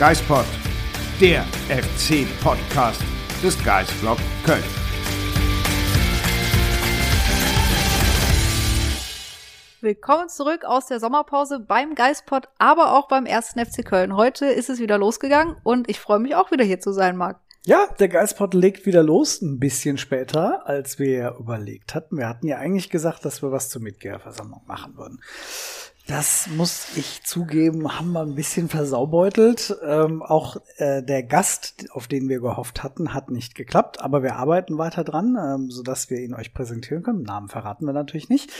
Geispod, der FC-Podcast des Geisblog Köln. Willkommen zurück aus der Sommerpause beim Geistpod, aber auch beim ersten FC Köln. Heute ist es wieder losgegangen und ich freue mich auch wieder hier zu sein, Marc. Ja, der Geistpod legt wieder los, ein bisschen später, als wir überlegt hatten. Wir hatten ja eigentlich gesagt, dass wir was zur Mitgliederversammlung machen würden. Das muss ich zugeben, haben wir ein bisschen versaubeutelt. Ähm, auch äh, der Gast, auf den wir gehofft hatten, hat nicht geklappt, aber wir arbeiten weiter dran, ähm, sodass wir ihn euch präsentieren können. Namen verraten wir natürlich nicht.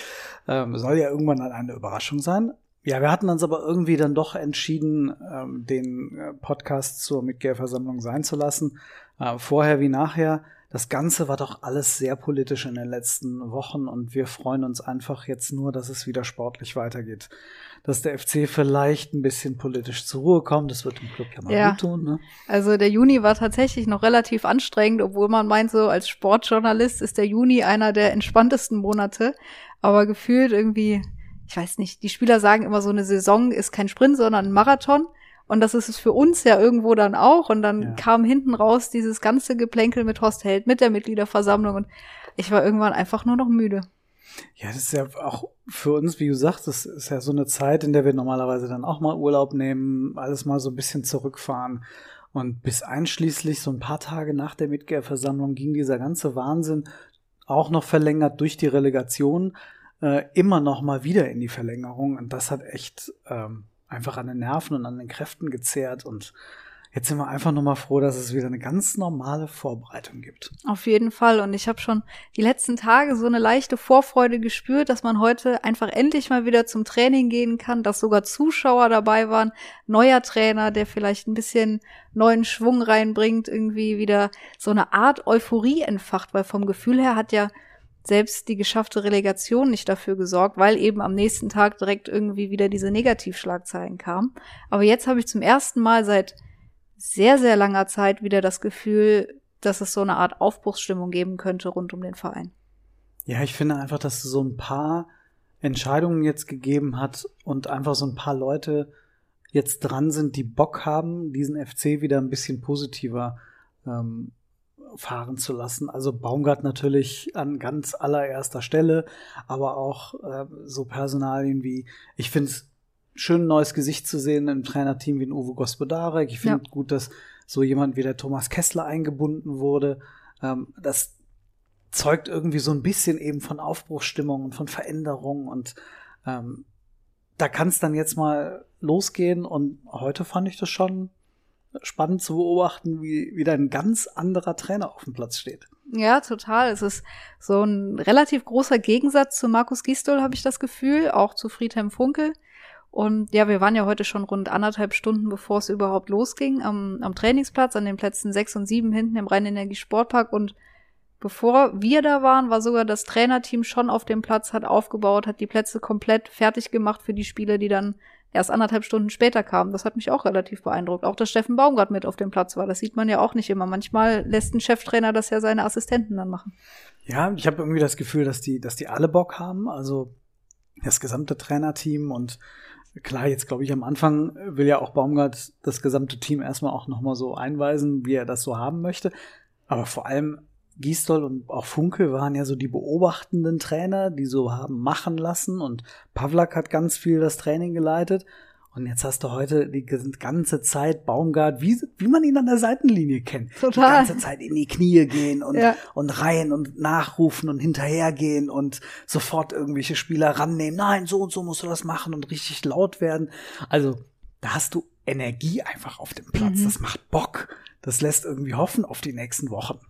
Ähm, soll ja irgendwann dann eine Überraschung sein. Ja, wir hatten uns aber irgendwie dann doch entschieden, ähm, den äh, Podcast zur Mitgliederversammlung sein zu lassen. Äh, vorher wie nachher das Ganze war doch alles sehr politisch in den letzten Wochen und wir freuen uns einfach jetzt nur, dass es wieder sportlich weitergeht. Dass der FC vielleicht ein bisschen politisch zur Ruhe kommt, das wird dem Club ja mal Ja. gut tun. Ne? Also der Juni war tatsächlich noch relativ anstrengend, obwohl man meint, so als Sportjournalist ist der Juni einer der entspanntesten Monate. Aber gefühlt irgendwie, ich weiß nicht, die Spieler sagen immer so, eine Saison ist kein Sprint, sondern ein Marathon. Und das ist es für uns ja irgendwo dann auch. Und dann Ja. kam hinten raus dieses ganze Geplänkel mit Horst Held, mit der Mitgliederversammlung. Und ich war irgendwann einfach nur noch müde. Ja, das ist ja auch für uns, wie du sagst, das ist ja so eine Zeit, in der wir normalerweise dann auch mal Urlaub nehmen, alles mal so ein bisschen zurückfahren. Und bis einschließlich so ein paar Tage nach der Mitgliederversammlung ging dieser ganze Wahnsinn auch noch verlängert durch die Relegation äh, immer noch mal wieder in die Verlängerung. Und das hat echt ähm, einfach an den Nerven und an den Kräften gezehrt. Und jetzt sind wir einfach nur mal froh, dass es wieder eine ganz normale Vorbereitung gibt. Auf jeden Fall. Und ich habe schon die letzten Tage so eine leichte Vorfreude gespürt, dass man heute einfach endlich mal wieder zum Training gehen kann, dass sogar Zuschauer dabei waren, neuer Trainer, der vielleicht ein bisschen neuen Schwung reinbringt, irgendwie wieder so eine Art Euphorie entfacht, weil vom Gefühl her hat ja selbst die geschaffte Relegation nicht dafür gesorgt, weil eben am nächsten Tag direkt irgendwie wieder diese Negativschlagzeilen kamen. Aber jetzt habe ich zum ersten Mal seit sehr, sehr langer Zeit wieder das Gefühl, dass es so eine Art Aufbruchsstimmung geben könnte rund um den Verein. Ja, ich finde einfach, dass es so ein paar Entscheidungen jetzt gegeben hat und einfach so ein paar Leute jetzt dran sind, die Bock haben, diesen FC wieder ein bisschen positiver ähm, fahren zu lassen. Also Baumgart natürlich an ganz allererster Stelle, aber auch äh, so Personalien wie, ich finde es schön, ein neues Gesicht zu sehen im Trainerteam wie ein Uwe Gospodarek. Ich finde Ja. gut, dass so jemand wie der Thomas Kessler eingebunden wurde. Ähm, das zeugt irgendwie so ein bisschen eben von Aufbruchsstimmung und von Veränderung und ähm, da kann es dann jetzt mal losgehen und heute fand ich das schon spannend zu beobachten, wie wieder ein ganz anderer Trainer auf dem Platz steht. Ja, total. Es ist so ein relativ großer Gegensatz zu Markus Gisdol, habe ich das Gefühl, auch zu Friedhelm Funkel. Und ja, wir waren ja heute schon rund anderthalb Stunden, bevor es überhaupt losging, am, am Trainingsplatz, an den Plätzen sechs und sieben hinten im Rhein-Energie-Sportpark. Und bevor wir da waren, war sogar das Trainerteam schon auf dem Platz, hat aufgebaut, hat die Plätze komplett fertig gemacht für die Spiele, die dann erst anderthalb Stunden später kamen. Das hat mich auch relativ beeindruckt. Auch, dass Steffen Baumgart mit auf dem Platz war. Das sieht man ja auch nicht immer. Manchmal lässt ein Cheftrainer das ja seine Assistenten dann machen. Ja, ich habe irgendwie das Gefühl, dass die, dass die alle Bock haben. Also das gesamte Trainerteam und klar, jetzt glaube ich am Anfang will ja auch Baumgart das gesamte Team erstmal auch nochmal so einweisen, wie er das so haben möchte. Aber vor allem Gisdol und auch Funke waren ja so die beobachtenden Trainer, die so haben machen lassen und Pavlak hat ganz viel das Training geleitet. Und jetzt hast du heute die ganze Zeit Baumgart, wie, wie man ihn an der Seitenlinie kennt. Total. Die ganze Zeit in die Knie gehen und, Ja. und rein und nachrufen und hinterhergehen und sofort irgendwelche Spieler rannehmen. Nein, so und so musst du das machen und richtig laut werden. Also, da hast du Energie einfach auf dem Platz. Mhm. Das macht Bock. Das lässt irgendwie hoffen auf die nächsten Wochen.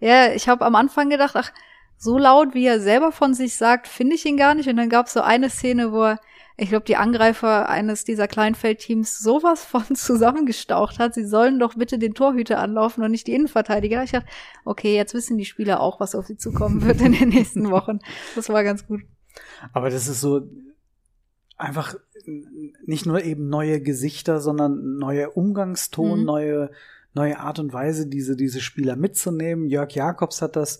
Ja, ich habe am Anfang gedacht, ach, so laut, wie er selber von sich sagt, finde ich ihn gar nicht. Und dann gab es so eine Szene, wo er, ich glaube, die Angreifer eines dieser Kleinfeldteams sowas von zusammengestaucht hat. Sie sollen doch bitte den Torhüter anlaufen und nicht die Innenverteidiger. Ich dachte, okay, jetzt wissen die Spieler auch, was auf sie zukommen wird in den nächsten Wochen. Das war ganz gut. Aber das ist so einfach nicht nur eben neue Gesichter, sondern neue Umgangston, mhm. neue, neue Art und Weise, diese, diese Spieler mitzunehmen. Jörg Jakobs hat das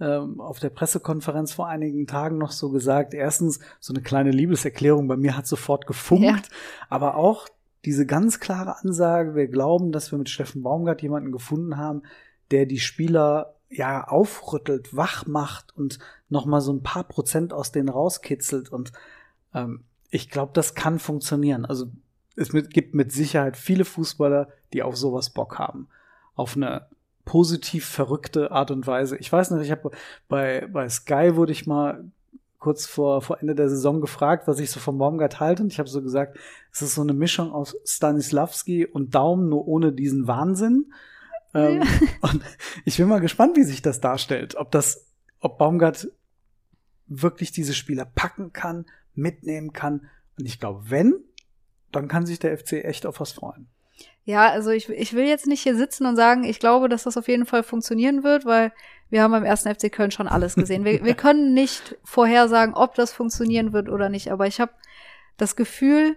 ähm, auf der Pressekonferenz vor einigen Tagen noch so gesagt. Erstens, so eine kleine Liebeserklärung bei mir hat sofort gefunkt, ja. aber auch diese ganz klare Ansage, wir glauben, dass wir mit Steffen Baumgart jemanden gefunden haben, der die Spieler ja aufrüttelt, wach macht und noch mal so ein paar Prozent aus denen rauskitzelt und ähm, ich glaube, das kann funktionieren. Also es gibt mit Sicherheit viele Fußballer, die auf sowas Bock haben. Auf eine positiv verrückte Art und Weise. Ich weiß nicht, ich habe bei, bei Sky wurde ich mal kurz vor, vor Ende der Saison gefragt, was ich so vom Baumgart halte. Und ich habe so gesagt, es ist so eine Mischung aus Stanislavski und Daumen, nur ohne diesen Wahnsinn. Ähm, und ich bin mal gespannt, wie sich das darstellt. Ob das, ob Baumgart wirklich diese Spieler packen kann, mitnehmen kann. Und ich glaube, wenn, dann kann sich der FC echt auf was freuen. Ja, also ich, ich will jetzt nicht hier sitzen und sagen, ich glaube, dass das auf jeden Fall funktionieren wird, weil wir haben beim ersten FC Köln schon alles gesehen. Wir, wir können nicht vorhersagen, ob das funktionieren wird oder nicht, aber ich habe das Gefühl,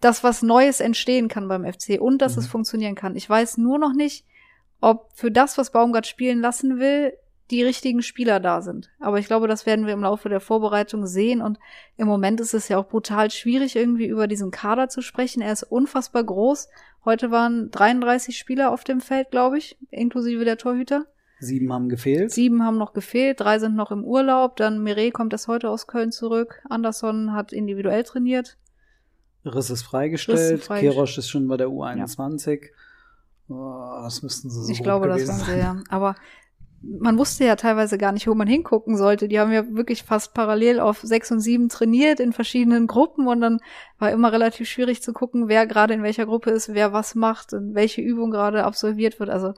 dass was Neues entstehen kann beim FC und dass mhm. es funktionieren kann. Ich weiß nur noch nicht, ob für das, was Baumgart spielen lassen will, die richtigen Spieler da sind. Aber ich glaube, das werden wir im Laufe der Vorbereitung sehen. Und im Moment ist es ja auch brutal schwierig, irgendwie über diesen Kader zu sprechen. Er ist unfassbar groß. Heute waren 33 Spieler auf dem Feld, glaube ich, inklusive der Torhüter. Sieben haben gefehlt. Sieben haben noch gefehlt, drei sind noch im Urlaub. Dann Mireille kommt erst heute aus Köln zurück. Anderson hat individuell trainiert. Riss ist freigestellt. Riss. Kerosch ist schon bei der U21. Ja. Oh, das müssten sie so Ich glaube, das waren sie, ja. Aber man wusste ja teilweise gar nicht, wo man hingucken sollte. Die haben ja wirklich fast parallel auf sechs und sieben trainiert in verschiedenen Gruppen und dann war immer relativ schwierig zu gucken, wer gerade in welcher Gruppe ist, wer was macht und welche Übung gerade absolviert wird. Also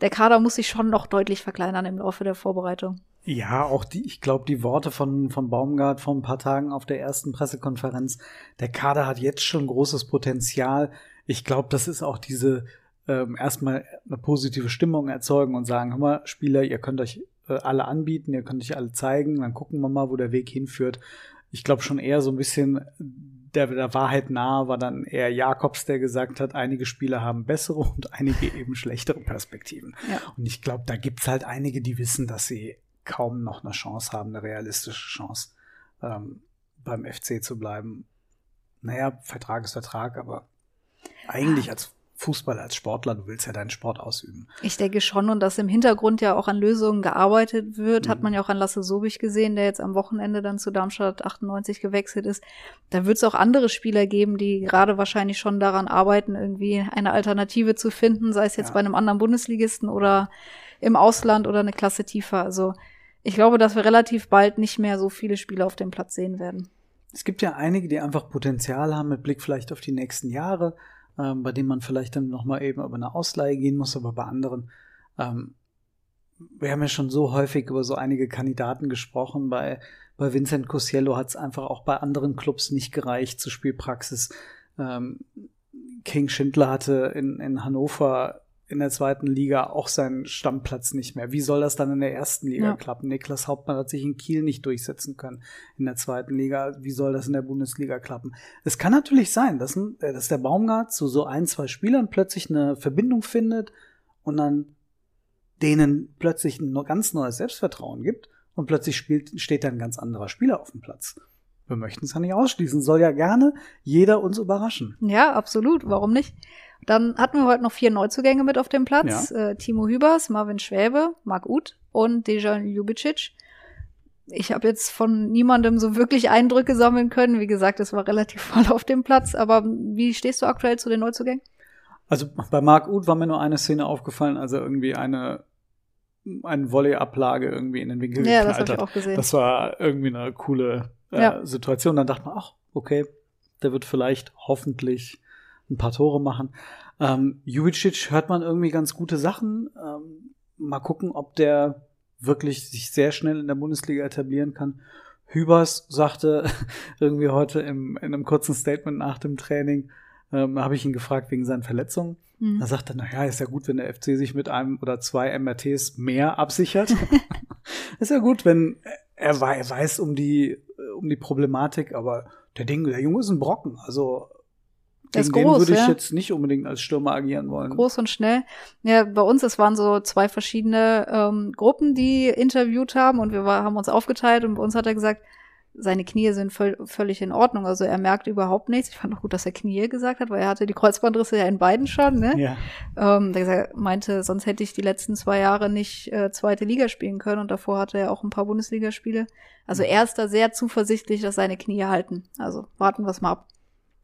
der Kader muss sich schon noch deutlich verkleinern im Laufe der Vorbereitung. Ja, auch die, ich glaube, die Worte von, von Baumgart vor ein paar Tagen auf der ersten Pressekonferenz. Der Kader hat jetzt schon großes Potenzial. Ich glaube, das ist auch diese, ähm, erstmal eine positive Stimmung erzeugen und sagen, hör mal, Spieler, ihr könnt euch äh, alle anbieten, ihr könnt euch alle zeigen, dann gucken wir mal, wo der Weg hinführt. Ich glaube schon eher so ein bisschen der, der Wahrheit nahe war dann eher Jakobs, der gesagt hat, einige Spieler haben bessere und einige eben schlechtere Perspektiven. Ja. Und ich glaube, da gibt's halt einige, die wissen, dass sie kaum noch eine Chance haben, eine realistische Chance, ähm, beim FC zu bleiben. Naja, Vertrag ist Vertrag, aber eigentlich als Fußball als Sportler, du willst ja deinen Sport ausüben. Ich denke schon und dass im Hintergrund ja auch an Lösungen gearbeitet wird, mhm. hat man ja auch an Lasse Sobich gesehen, der jetzt am Wochenende dann zu Darmstadt 98 gewechselt ist. Da wird es auch andere Spieler geben, die gerade wahrscheinlich schon daran arbeiten, irgendwie eine Alternative zu finden, sei es jetzt ja. bei einem anderen Bundesligisten oder im Ausland oder eine Klasse tiefer. Also ich glaube, dass wir relativ bald nicht mehr so viele Spieler auf dem Platz sehen werden. Es gibt ja einige, die einfach Potenzial haben mit Blick vielleicht auf die nächsten Jahre ähm, bei dem man vielleicht dann nochmal eben über eine Ausleihe gehen muss, aber bei anderen, ähm, wir haben ja schon so häufig über so einige Kandidaten gesprochen. Bei, bei Vincent Cosiello hat es einfach auch bei anderen Clubs nicht gereicht zur Spielpraxis. Ähm, King Schindler hatte in, in Hannover in der zweiten Liga auch seinen Stammplatz nicht mehr. Wie soll das dann in der ersten Liga ja. klappen? Niklas Hauptmann hat sich in Kiel nicht durchsetzen können in der zweiten Liga. Wie soll das in der Bundesliga klappen? Es kann natürlich sein, dass, äh, dass der Baumgart zu so ein, zwei Spielern plötzlich eine Verbindung findet und dann denen plötzlich ein ganz neues Selbstvertrauen gibt und plötzlich spielt, steht da ein ganz anderer Spieler auf dem Platz. Wir möchten es ja nicht ausschließen. Soll ja gerne jeder uns überraschen. Ja, absolut. Warum nicht? Dann hatten wir heute noch vier Neuzugänge mit auf dem Platz. Ja. Äh, Timo Hübers, Marvin Schwäbe, Marc Uth und Dejan Ljubicic. Ich habe jetzt von niemandem so wirklich Eindrücke sammeln können. Wie gesagt, es war relativ voll auf dem Platz. Aber wie stehst du aktuell zu den Neuzugängen? Also bei Marc Uth war mir nur eine Szene aufgefallen, also irgendwie eine eine Volley-Ablage irgendwie in den Winkel ja, geknallt das hat. Ich auch gesehen. Das war irgendwie eine coole äh, ja. Situation. Dann dachte man, ach, okay, der wird vielleicht hoffentlich ein paar Tore machen. Ähm, Jubicic hört man irgendwie ganz gute Sachen. Ähm, mal gucken, ob der wirklich sich sehr schnell in der Bundesliga etablieren kann. Hübers sagte irgendwie heute im, in einem kurzen Statement nach dem Training, ähm, habe ich ihn gefragt wegen seinen Verletzungen. Mhm. Da sagt er, naja, ist ja gut, wenn der FC sich mit einem oder zwei MRTs mehr absichert. ist ja gut, wenn er, er weiß um die, um die Problematik, aber der Ding, der Junge ist ein Brocken. Also gegen groß, den würde ich ja. jetzt nicht unbedingt als Stürmer agieren wollen. Groß und schnell. Ja, bei uns, es waren so zwei verschiedene ähm, Gruppen, die interviewt haben und wir war, haben uns aufgeteilt und bei uns hat er gesagt, seine Knie sind völ völlig in Ordnung. Also er merkt überhaupt nichts. Ich fand auch gut, dass er Knie gesagt hat, weil er hatte die Kreuzbandrisse ja in beiden schon. Ne? Ja. Ähm, der meinte, sonst hätte ich die letzten zwei Jahre nicht äh, zweite Liga spielen können und davor hatte er auch ein paar Bundesligaspiele. Also er ist da sehr zuversichtlich, dass seine Knie halten. Also warten wir es mal ab.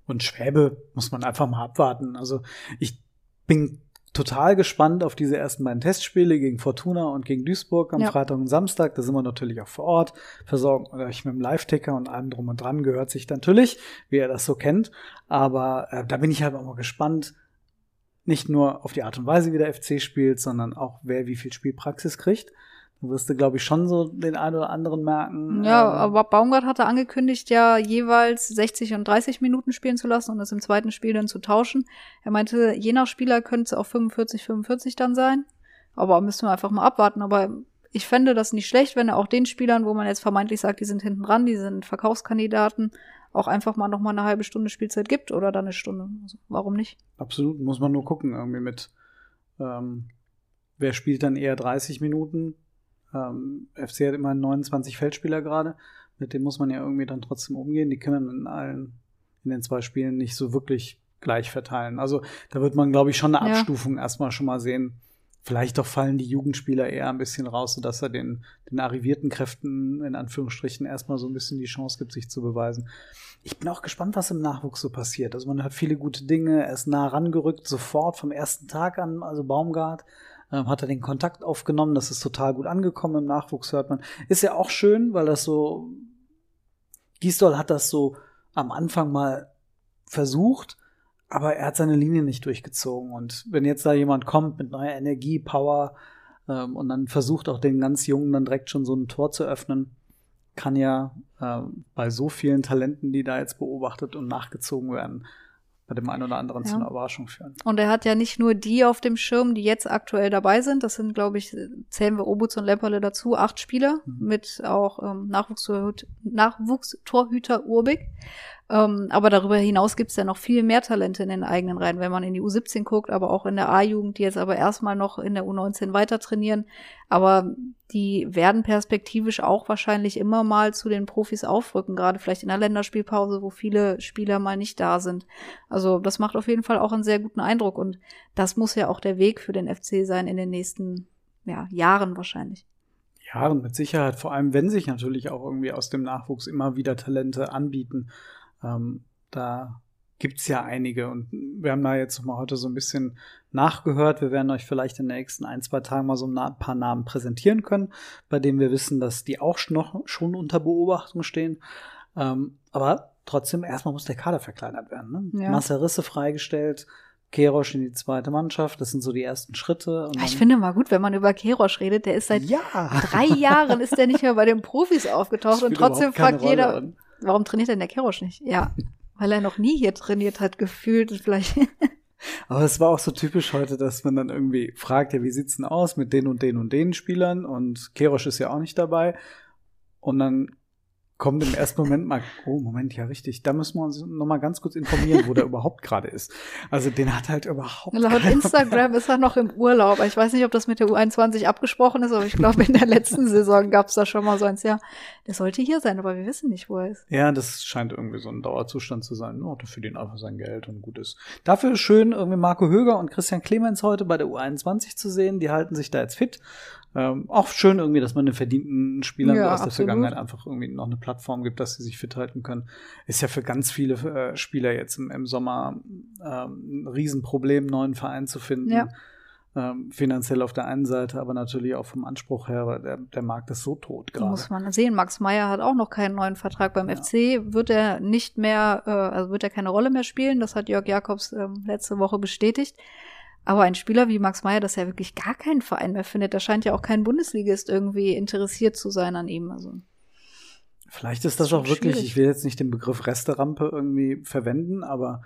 Und Schwäbe muss man einfach mal abwarten. Also ich bin total gespannt auf diese ersten beiden Testspiele gegen Fortuna und gegen Duisburg am ja. Freitag und Samstag. Da sind wir natürlich auch vor Ort, versorgen euch mit dem Live-Ticker und allem drum und dran gehört sich natürlich, wie ihr das so kennt. Aber äh, da bin ich halt auch mal gespannt, nicht nur auf die Art und Weise, wie der FC spielt, sondern auch wer wie viel Spielpraxis kriegt. Du wirst du, glaube ich, schon so den einen oder anderen merken. Ja, ähm, aber Baumgart hatte angekündigt, ja jeweils 60 und 30 Minuten spielen zu lassen und es im zweiten Spiel dann zu tauschen. Er meinte, je nach Spieler könnte es auch 45, 45 dann sein. Aber müssen wir einfach mal abwarten. Aber ich fände das nicht schlecht, wenn er auch den Spielern, wo man jetzt vermeintlich sagt, die sind hinten dran, die sind Verkaufskandidaten, auch einfach mal noch mal eine halbe Stunde Spielzeit gibt oder dann eine Stunde. Also, warum nicht? Absolut, muss man nur gucken irgendwie mit, ähm, wer spielt dann eher 30 Minuten ähm, FC hat immer 29 Feldspieler gerade. Mit dem muss man ja irgendwie dann trotzdem umgehen. Die können in allen, in den zwei Spielen nicht so wirklich gleich verteilen. Also da wird man, glaube ich, schon eine Abstufung ja. erstmal schon mal sehen. Vielleicht doch fallen die Jugendspieler eher ein bisschen raus, sodass er den, den arrivierten Kräften in Anführungsstrichen erstmal so ein bisschen die Chance gibt, sich zu beweisen. Ich bin auch gespannt, was im Nachwuchs so passiert. Also man hat viele gute Dinge, er ist nah rangerückt, sofort vom ersten Tag an, also Baumgart ähm, hat er den Kontakt aufgenommen. Das ist total gut angekommen im Nachwuchs, hört man. Ist ja auch schön, weil das so, Gisdol hat das so am Anfang mal versucht, aber er hat seine Linie nicht durchgezogen. Und wenn jetzt da jemand kommt mit neuer Energie, Power ähm, und dann versucht auch den ganz Jungen dann direkt schon so ein Tor zu öffnen, kann ja äh, bei so vielen Talenten, die da jetzt beobachtet und nachgezogen werden, bei dem einen oder anderen ja. zu einer Überraschung führen. Und er hat ja nicht nur die auf dem Schirm, die jetzt aktuell dabei sind. Das sind, glaube ich, zählen wir Obutz und Lemperle dazu, acht Spieler mhm. mit auch ähm, Nachwuchstorhüter, Nachwuchstorhüter Urbig. Ähm, aber darüber hinaus gibt es ja noch viel mehr Talente in den eigenen Reihen, wenn man in die U17 guckt, aber auch in der A-Jugend, die jetzt aber erstmal noch in der U19 weiter trainieren. Aber die werden perspektivisch auch wahrscheinlich immer mal zu den Profis aufrücken, gerade vielleicht in der Länderspielpause, wo viele Spieler mal nicht da sind. Also das macht auf jeden Fall auch einen sehr guten Eindruck und das muss ja auch der Weg für den FC sein in den nächsten ja, Jahren wahrscheinlich. Jahren mit Sicherheit, vor allem wenn sich natürlich auch irgendwie aus dem Nachwuchs immer wieder Talente anbieten. Ähm, da gibt's ja einige und wir haben da jetzt mal heute so ein bisschen nachgehört. Wir werden euch vielleicht in den nächsten ein, zwei Tagen mal so ein paar Namen präsentieren können, bei denen wir wissen, dass die auch noch schon unter Beobachtung stehen. Ähm, aber trotzdem, erstmal muss der Kader verkleinert werden. Ne? Ja. Marcel Risse freigestellt, Kerosch in die zweite Mannschaft, das sind so die ersten Schritte. ich finde mal gut, wenn man über Kerosch redet, der ist seit ja. drei Jahren ist der nicht mehr bei den Profis aufgetaucht und trotzdem fragt jeder, an. Warum trainiert denn der Kerosch nicht? Ja, weil er noch nie hier trainiert hat, gefühlt vielleicht. Aber es war auch so typisch heute, dass man dann irgendwie fragt, ja, wie sieht's denn aus mit den und den und den Spielern? Und Kerosch ist ja auch nicht dabei. Und dann kommt im ersten Moment mal, oh Moment, ja richtig, da müssen wir uns noch mal ganz kurz informieren, wo der überhaupt gerade ist. Also den hat halt überhaupt Laut Instagram ist er noch im Urlaub. Ich weiß nicht, ob das mit der U21 abgesprochen ist, aber ich glaube, in der letzten Saison gab es da schon mal so eins, ja, der sollte hier sein, aber wir wissen nicht, wo er ist. Ja, das scheint irgendwie so ein Dauerzustand zu sein. Oh, dafür den einfach sein Geld und gut ist. Dafür ist schön, irgendwie Marco Höger und Christian Clemens heute bei der U21 zu sehen. Die halten sich da jetzt fit ähm, auch schön irgendwie, dass man den verdienten Spielern ja, aus der Vergangenheit einfach irgendwie noch eine Plattform gibt, dass sie sich fit halten können. Ist ja für ganz viele äh, Spieler jetzt im, im Sommer ähm, ein Riesenproblem, einen neuen Verein zu finden. Ja. Ähm, finanziell auf der einen Seite, aber natürlich auch vom Anspruch her, weil der, der Markt ist so tot gerade. Muss man sehen. Max Meyer hat auch noch keinen neuen Vertrag beim ja. FC. Wird er nicht mehr, äh, also wird er keine Rolle mehr spielen. Das hat Jörg Jakobs äh, letzte Woche bestätigt. Aber ein Spieler wie Max Meyer, das ja wirklich gar keinen Verein mehr findet, da scheint ja auch kein Bundesligist irgendwie interessiert zu sein an ihm. Also. Vielleicht ist das, das auch wirklich, schwierig. ich will jetzt nicht den Begriff Resterampe irgendwie verwenden, aber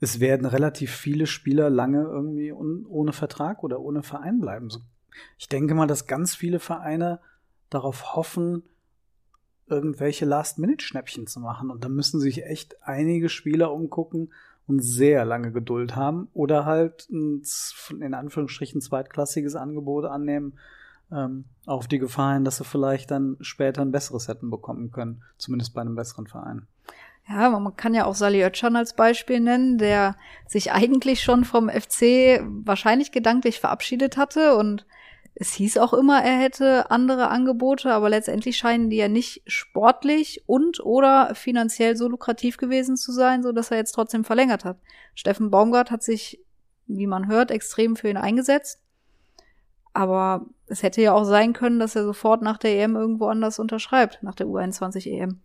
es werden relativ viele Spieler lange irgendwie ohne Vertrag oder ohne Verein bleiben. Ich denke mal, dass ganz viele Vereine darauf hoffen, irgendwelche Last-Minute-Schnäppchen zu machen. Und da müssen sich echt einige Spieler umgucken und sehr lange Geduld haben oder halt ein, in Anführungsstrichen zweitklassiges Angebot annehmen, ähm, auf die Gefahr hin, dass sie vielleicht dann später ein besseres hätten bekommen können, zumindest bei einem besseren Verein. Ja, man kann ja auch Sali Özcan als Beispiel nennen, der sich eigentlich schon vom FC wahrscheinlich gedanklich verabschiedet hatte und es hieß auch immer, er hätte andere Angebote, aber letztendlich scheinen die ja nicht sportlich und oder finanziell so lukrativ gewesen zu sein, so dass er jetzt trotzdem verlängert hat. Steffen Baumgart hat sich, wie man hört, extrem für ihn eingesetzt. Aber es hätte ja auch sein können, dass er sofort nach der EM irgendwo anders unterschreibt, nach der U21 EM.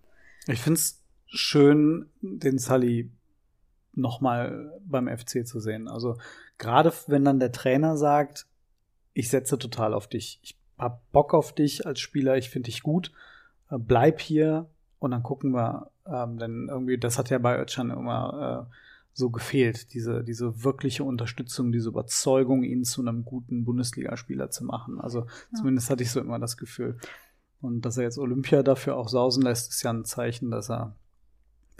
Ich find's schön, den Sully nochmal beim FC zu sehen. Also gerade wenn dann der Trainer sagt, ich setze total auf dich. Ich hab Bock auf dich als Spieler, ich finde dich gut. Äh, bleib hier und dann gucken wir. Ähm, denn irgendwie, das hat ja bei Özcan immer äh, so gefehlt, diese, diese wirkliche Unterstützung, diese Überzeugung, ihn zu einem guten Bundesligaspieler zu machen. Also ja. zumindest hatte ich so immer das Gefühl. Und dass er jetzt Olympia dafür auch sausen lässt, ist ja ein Zeichen, dass er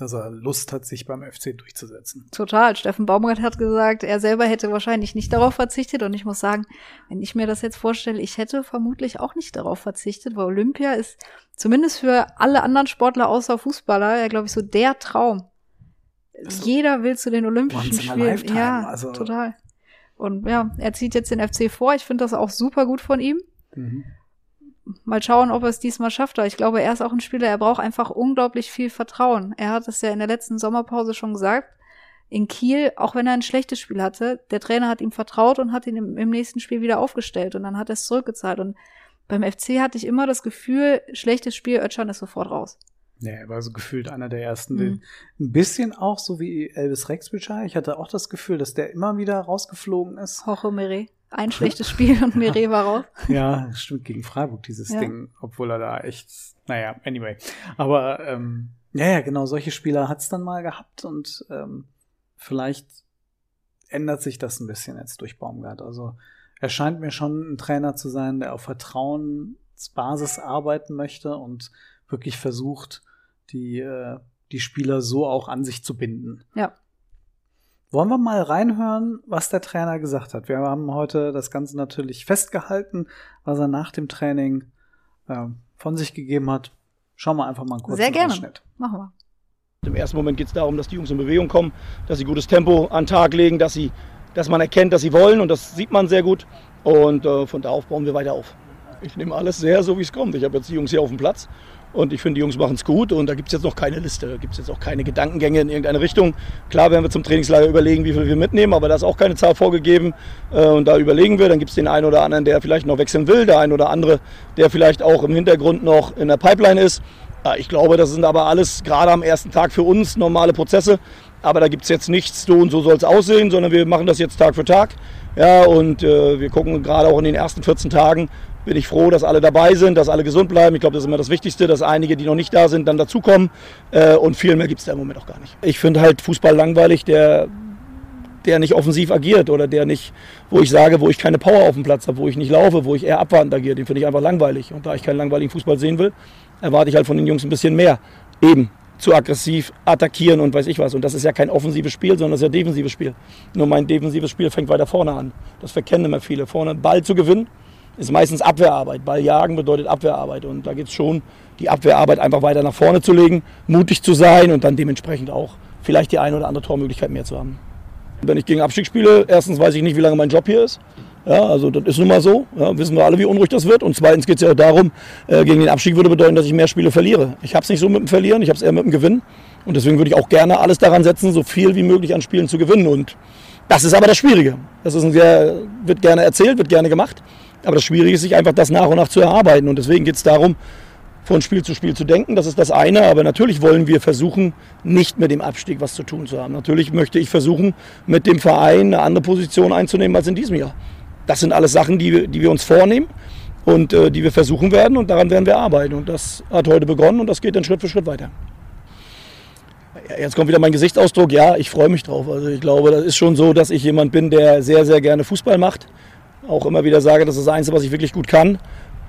dass er Lust hat, sich beim FC durchzusetzen. Total. Steffen Baumgart hat gesagt, er selber hätte wahrscheinlich nicht darauf verzichtet. Und ich muss sagen, wenn ich mir das jetzt vorstelle, ich hätte vermutlich auch nicht darauf verzichtet, weil Olympia ist zumindest für alle anderen Sportler außer Fußballer ja, glaube ich, so der Traum. Also, Jeder will zu den Olympischen Spielen. Ja, also. total. Und ja, er zieht jetzt den FC vor. Ich finde das auch super gut von ihm. Mhm mal schauen, ob er es diesmal schafft. Aber ich glaube, er ist auch ein Spieler, er braucht einfach unglaublich viel Vertrauen. Er hat es ja in der letzten Sommerpause schon gesagt. In Kiel, auch wenn er ein schlechtes Spiel hatte, der Trainer hat ihm vertraut und hat ihn im, im nächsten Spiel wieder aufgestellt und dann hat er es zurückgezahlt. Und beim FC hatte ich immer das Gefühl, schlechtes Spiel, Özcan ist sofort raus. Ja, er war so gefühlt einer der ersten. Mhm. Ein bisschen auch so wie Elvis Rexbridger. Ich hatte auch das Gefühl, dass der immer wieder rausgeflogen ist. Hoche Meret ein schlechtes Spiel und Mire war raus. Ja, stimmt, gegen Freiburg dieses ja. Ding, obwohl er da echt, naja, anyway. Aber ähm, ja, ja, genau, solche Spieler hat's dann mal gehabt und ähm, vielleicht ändert sich das ein bisschen jetzt durch Baumgart. Also er scheint mir schon ein Trainer zu sein, der auf Vertrauensbasis arbeiten möchte und wirklich versucht, die, äh, die Spieler so auch an sich zu binden. Ja. Wollen wir mal reinhören, was der Trainer gesagt hat? Wir haben heute das Ganze natürlich festgehalten, was er nach dem Training äh, von sich gegeben hat. Schauen wir einfach mal einen kurzen Sehr gerne. Ausschnitt. Machen wir. Im ersten Moment geht es darum, dass die Jungs in Bewegung kommen, dass sie gutes Tempo an den Tag legen, dass, sie, dass man erkennt, dass sie wollen und das sieht man sehr gut. Und äh, von da auf bauen wir weiter auf. Ich nehme alles sehr so, wie es kommt. Ich habe jetzt die Jungs hier auf dem Platz und ich finde, die Jungs machen es gut und da gibt es jetzt noch keine Liste, da gibt es jetzt auch keine Gedankengänge in irgendeine Richtung. Klar werden wir zum Trainingslager überlegen, wie viel wir mitnehmen, aber da ist auch keine Zahl vorgegeben äh, und da überlegen wir. Dann gibt es den einen oder anderen, der vielleicht noch wechseln will, der ein oder andere, der vielleicht auch im Hintergrund noch in der Pipeline ist. Ich glaube, das sind aber alles gerade am ersten Tag für uns normale Prozesse. Aber da gibt es jetzt nichts, so und so soll es aussehen, sondern wir machen das jetzt Tag für Tag. Ja, und äh, wir gucken gerade auch in den ersten 14 Tagen, bin ich froh, dass alle dabei sind, dass alle gesund bleiben. Ich glaube, das ist immer das Wichtigste, dass einige, die noch nicht da sind, dann dazukommen. Äh, und viel mehr gibt es da im Moment auch gar nicht. Ich finde halt Fußball langweilig, der, der nicht offensiv agiert oder der nicht, wo ich sage, wo ich keine Power auf dem Platz habe, wo ich nicht laufe, wo ich eher abwartend agiere. Den finde ich einfach langweilig. Und da ich keinen langweiligen Fußball sehen will, erwarte ich halt von den Jungs ein bisschen mehr. Eben zu aggressiv attackieren und weiß ich was. Und das ist ja kein offensives Spiel, sondern das ist ja defensives Spiel. Nur mein defensives Spiel fängt weiter vorne an. Das verkennen immer viele. Vorne Ball zu gewinnen ist meistens Abwehrarbeit. Ball jagen bedeutet Abwehrarbeit. Und da geht es schon, die Abwehrarbeit einfach weiter nach vorne zu legen, mutig zu sein und dann dementsprechend auch vielleicht die eine oder andere Tormöglichkeit mehr zu haben. Wenn ich gegen Abstieg spiele, erstens weiß ich nicht, wie lange mein Job hier ist. Ja, also das ist nun mal so. Ja, wissen wir alle, wie unruhig das wird. Und zweitens geht es ja auch darum, äh, gegen den Abstieg würde bedeuten, dass ich mehr Spiele verliere. Ich habe es nicht so mit dem Verlieren, ich habe es eher mit dem Gewinnen. Und deswegen würde ich auch gerne alles daran setzen, so viel wie möglich an Spielen zu gewinnen. Und das ist aber das Schwierige. Das ist ein sehr, wird gerne erzählt, wird gerne gemacht. Aber das Schwierige ist, sich einfach das nach und nach zu erarbeiten. Und deswegen geht es darum, von Spiel zu Spiel zu denken. Das ist das eine. Aber natürlich wollen wir versuchen, nicht mit dem Abstieg was zu tun zu haben. Natürlich möchte ich versuchen, mit dem Verein eine andere Position einzunehmen als in diesem Jahr. Das sind alles Sachen, die, die wir uns vornehmen und äh, die wir versuchen werden und daran werden wir arbeiten. Und das hat heute begonnen und das geht dann Schritt für Schritt weiter. Jetzt kommt wieder mein Gesichtsausdruck. Ja, ich freue mich drauf. Also ich glaube, das ist schon so, dass ich jemand bin, der sehr, sehr gerne Fußball macht. Auch immer wieder sage, das ist das Einzige, was ich wirklich gut kann.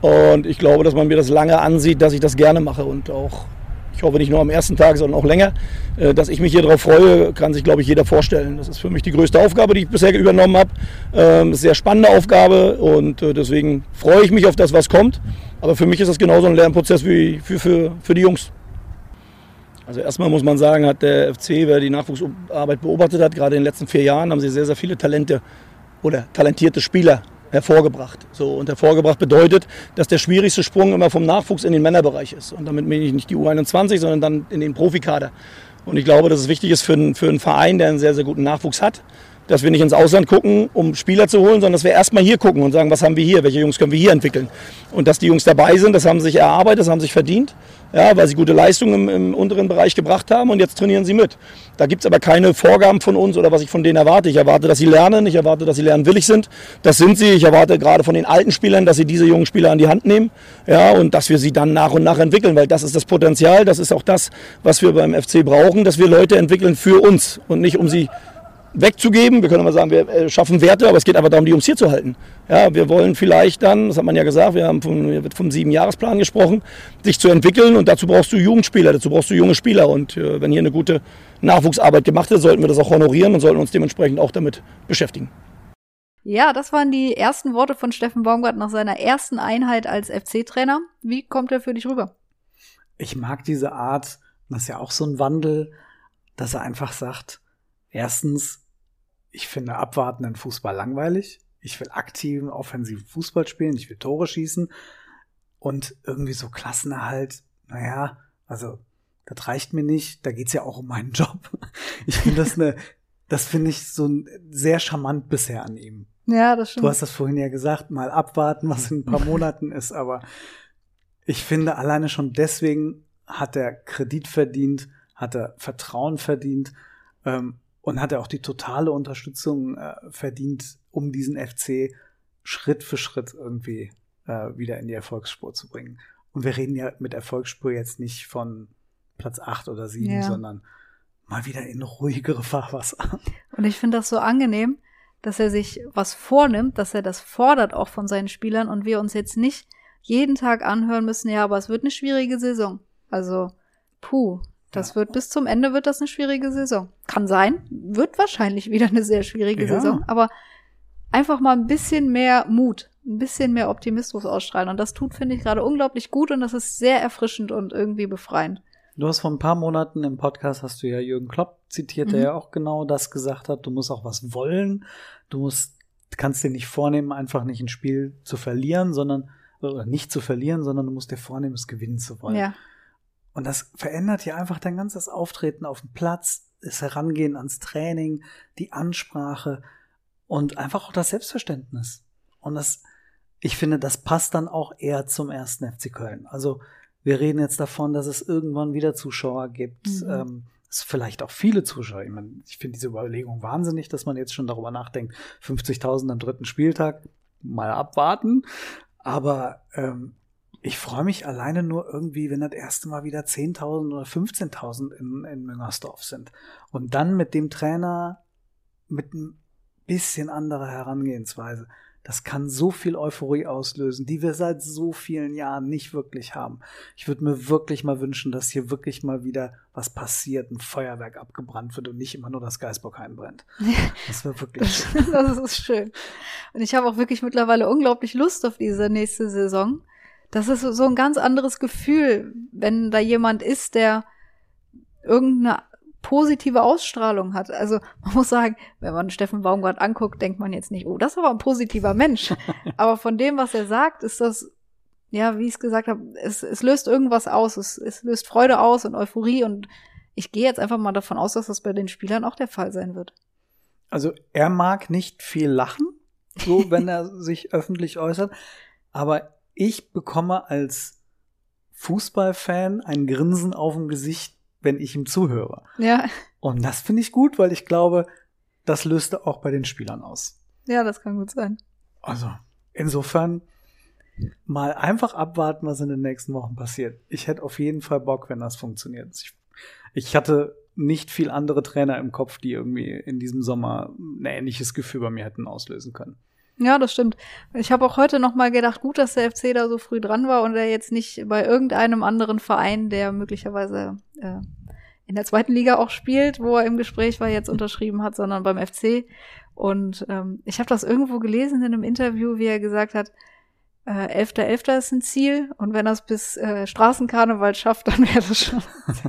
Und ich glaube, dass man mir das lange ansieht, dass ich das gerne mache und auch ich hoffe nicht nur am ersten Tag, sondern auch länger. Äh, dass ich mich hier darauf freue, kann sich, glaube ich, jeder vorstellen. Das ist für mich die größte Aufgabe, die ich bisher übernommen habe. Ähm, eine sehr spannende Aufgabe und äh, deswegen freue ich mich auf das, was kommt. Aber für mich ist das genauso ein Lernprozess wie für, für, für die Jungs. Also erstmal muss man sagen, hat der FC, wer die Nachwuchsarbeit beobachtet hat, gerade in den letzten vier Jahren haben sie sehr, sehr viele Talente oder talentierte Spieler hervorgebracht. So, und hervorgebracht bedeutet, dass der schwierigste Sprung immer vom Nachwuchs in den Männerbereich ist. Und damit meine ich nicht die U21, sondern dann in den Profikader. Und ich glaube, dass es wichtig ist für einen, für einen Verein, der einen sehr, sehr guten Nachwuchs hat, dass wir nicht ins Ausland gucken, um Spieler zu holen, sondern dass wir erstmal hier gucken und sagen, was haben wir hier, welche Jungs können wir hier entwickeln. Und dass die Jungs dabei sind, das haben sie sich erarbeitet, das haben sie sich verdient ja, weil sie gute Leistungen im, im, unteren Bereich gebracht haben und jetzt trainieren sie mit. Da gibt es aber keine Vorgaben von uns oder was ich von denen erwarte. Ich erwarte, dass sie lernen, ich erwarte, dass sie lernwillig sind. Das sind sie. Ich erwarte gerade von den alten Spielern, dass sie diese jungen Spieler an die Hand nehmen ja, und dass wir sie dann nach und nach entwickeln, weil das ist das Potenzial, das ist auch das, was wir beim FC brauchen, dass wir Leute entwickeln für uns und nicht um sie wegzugeben. Wir können mal sagen, wir äh, schaffen Werte, aber es geht einfach darum, die uns hier zu halten. Ja, wir wollen vielleicht dann, das hat man ja gesagt, wir haben vom, vom Sieben-Jahres-Plan gesprochen, sich zu entwickeln und dazu brauchst du Jugendspieler, dazu brauchst du junge Spieler und äh, wenn hier eine gute Nachwuchsarbeit gemacht wird, sollten wir das auch honorieren und sollten uns dementsprechend auch damit beschäftigen. Ja, das waren die ersten Worte von Steffen Baumgart nach seiner ersten Einheit als FC-Trainer. Wie kommt er für dich rüber? Ich mag diese Art, das ist ja auch so ein Wandel, dass er einfach sagt, erstens, ich finde abwartenden Fußball langweilig. Ich will aktiven, offensiven Fußball spielen. Ich will Tore schießen. Und irgendwie so Klassenerhalt, naja, also das reicht mir nicht. Da geht's ja auch um meinen Job. Ich finde das eine, das finde ich so sehr charmant bisher an ihm. Ja, das stimmt. Du hast das vorhin ja gesagt, mal abwarten, was in ein paar Monaten ist, aber ich finde alleine schon deswegen hat er Kredit verdient, hat er Vertrauen verdient. Ähm, und hat er auch die totale Unterstützung äh, verdient, um diesen FC Schritt für Schritt irgendwie äh, wieder in die Erfolgsspur zu bringen. Und wir reden ja mit Erfolgsspur jetzt nicht von Platz acht oder sieben, ja. sondern mal wieder in ruhigere Fahrwasser. Und ich finde das so angenehm, dass er sich was vornimmt, dass er das fordert auch von seinen Spielern und wir uns jetzt nicht jeden Tag anhören müssen, ja, aber es wird eine schwierige Saison. Also, puh, das ja. wird bis zum Ende wird das eine schwierige Saison. Kann sein, wird wahrscheinlich wieder eine sehr schwierige ja. Saison, aber einfach mal ein bisschen mehr Mut, ein bisschen mehr Optimismus ausstrahlen und das tut finde ich gerade unglaublich gut und das ist sehr erfrischend und irgendwie befreiend. Du hast vor ein paar Monaten im Podcast hast du ja Jürgen Klopp zitiert, mhm. der ja auch genau das gesagt hat, du musst auch was wollen, du musst kannst dir nicht vornehmen, einfach nicht ein Spiel zu verlieren, sondern oder nicht zu verlieren, sondern du musst dir vornehmen, es gewinnen zu wollen. Ja. Und das verändert ja einfach dein ganzes Auftreten auf dem Platz, das Herangehen ans Training, die Ansprache und einfach auch das Selbstverständnis. Und das, ich finde, das passt dann auch eher zum ersten FC Köln. Also wir reden jetzt davon, dass es irgendwann wieder Zuschauer gibt. Mhm. Ähm, es vielleicht auch viele Zuschauer. Ich, meine, ich finde diese Überlegung wahnsinnig, dass man jetzt schon darüber nachdenkt, 50.000 am dritten Spieltag mal abwarten. Aber ähm, ich freue mich alleine nur irgendwie, wenn das erste Mal wieder 10.000 oder 15.000 in, in Müngersdorf sind. Und dann mit dem Trainer mit ein bisschen anderer Herangehensweise. Das kann so viel Euphorie auslösen, die wir seit so vielen Jahren nicht wirklich haben. Ich würde mir wirklich mal wünschen, dass hier wirklich mal wieder was passiert, ein Feuerwerk abgebrannt wird und nicht immer nur das Geisbockheim brennt. Das wäre wirklich schön. das ist schön. Und ich habe auch wirklich mittlerweile unglaublich Lust auf diese nächste Saison das ist so ein ganz anderes Gefühl, wenn da jemand ist, der irgendeine positive Ausstrahlung hat. Also man muss sagen, wenn man Steffen Baumgart anguckt, denkt man jetzt nicht, oh, das ist aber ein positiver Mensch. aber von dem, was er sagt, ist das, ja, wie ich es gesagt habe, es, es löst irgendwas aus. Es, es löst Freude aus und Euphorie und ich gehe jetzt einfach mal davon aus, dass das bei den Spielern auch der Fall sein wird. Also er mag nicht viel lachen, so wenn er sich öffentlich äußert, aber ich bekomme als Fußballfan ein Grinsen auf dem Gesicht, wenn ich ihm zuhöre. Ja, Und das finde ich gut, weil ich glaube, das löste auch bei den Spielern aus. ja, das kann gut sein. Also, insofern mal einfach abwarten, was in den nächsten Wochen passiert. Ich hätte auf jeden Fall Bock, wenn das funktioniert. Ich, ich hatte nicht viel andere Trainer im Kopf, die irgendwie in diesem Sommer ein ähnliches Gefühl bei mir hätten auslösen können. Ja, das stimmt. Ich habe auch heute noch mal gedacht, gut, dass der FC da so früh dran war und er jetzt nicht bei irgendeinem anderen Verein, der möglicherweise äh, in der zweiten Liga auch spielt, wo er im Gespräch war, jetzt unterschrieben hat, sondern beim FC. Und ähm, ich habe das irgendwo gelesen in einem Interview, wie er gesagt hat, äh, 11.11. ist ein Ziel und wenn er es bis äh, Straßenkarneval schafft, dann wäre das schon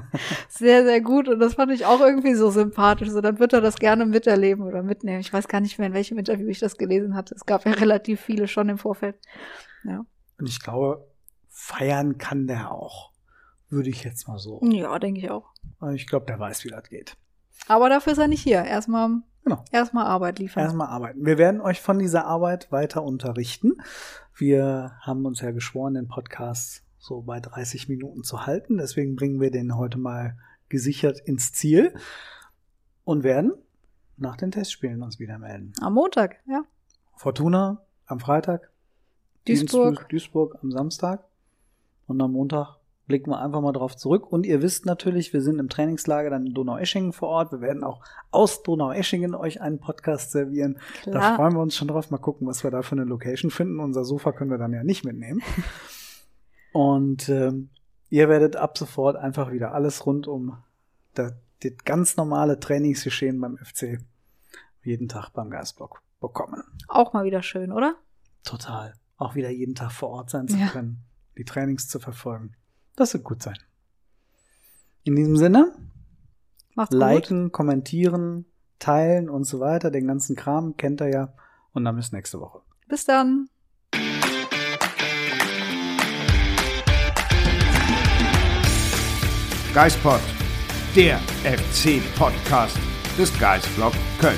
sehr, sehr gut. Und das fand ich auch irgendwie so sympathisch. So, dann wird er das gerne miterleben oder mitnehmen. Ich weiß gar nicht mehr, in welchem Interview ich das gelesen hatte. Es gab ja relativ viele schon im Vorfeld. Ja, Und ich glaube, feiern kann der auch. Würde ich jetzt mal so. ja denke ich auch. Ich glaube, der weiß, wie das geht. Aber dafür ist er nicht hier. Erstmal Genau. erstmal Arbeit liefern. Erstmal arbeiten. Wir werden euch von dieser Arbeit weiter unterrichten. Wir haben uns ja geschworen, den Podcast so bei 30 Minuten zu halten. Deswegen bringen wir den heute mal gesichert ins Ziel und werden nach den Testspielen uns wieder melden. Am Montag, ja. Fortuna am Freitag, Duisburg. Duisburg am Samstag und am Montag blicken wir einfach mal drauf zurück. Und ihr wisst natürlich, wir sind im Trainingslager dann in Donaueschingen vor Ort. Wir werden auch aus Donaueschingen euch einen Podcast servieren. Da Klar. freuen wir uns schon drauf. Mal gucken, was wir da für eine Location finden. Unser Sofa können wir dann ja nicht mitnehmen. Und ähm, ihr werdet ab sofort einfach wieder alles rund um das, das ganz normale Trainingsgeschehen beim FC jeden Tag beim Geistblock bekommen. Auch mal wieder schön, oder? Total. Auch wieder jeden Tag vor Ort sein zu Ja. können, die Trainings zu verfolgen. Das wird gut sein. In diesem Sinne, Macht's gut. liken, kommentieren, teilen und so weiter. Den ganzen Kram kennt ihr ja. Und dann bis nächste Woche. Bis dann. Geispod, der FC-Podcast des Geistblog Köln.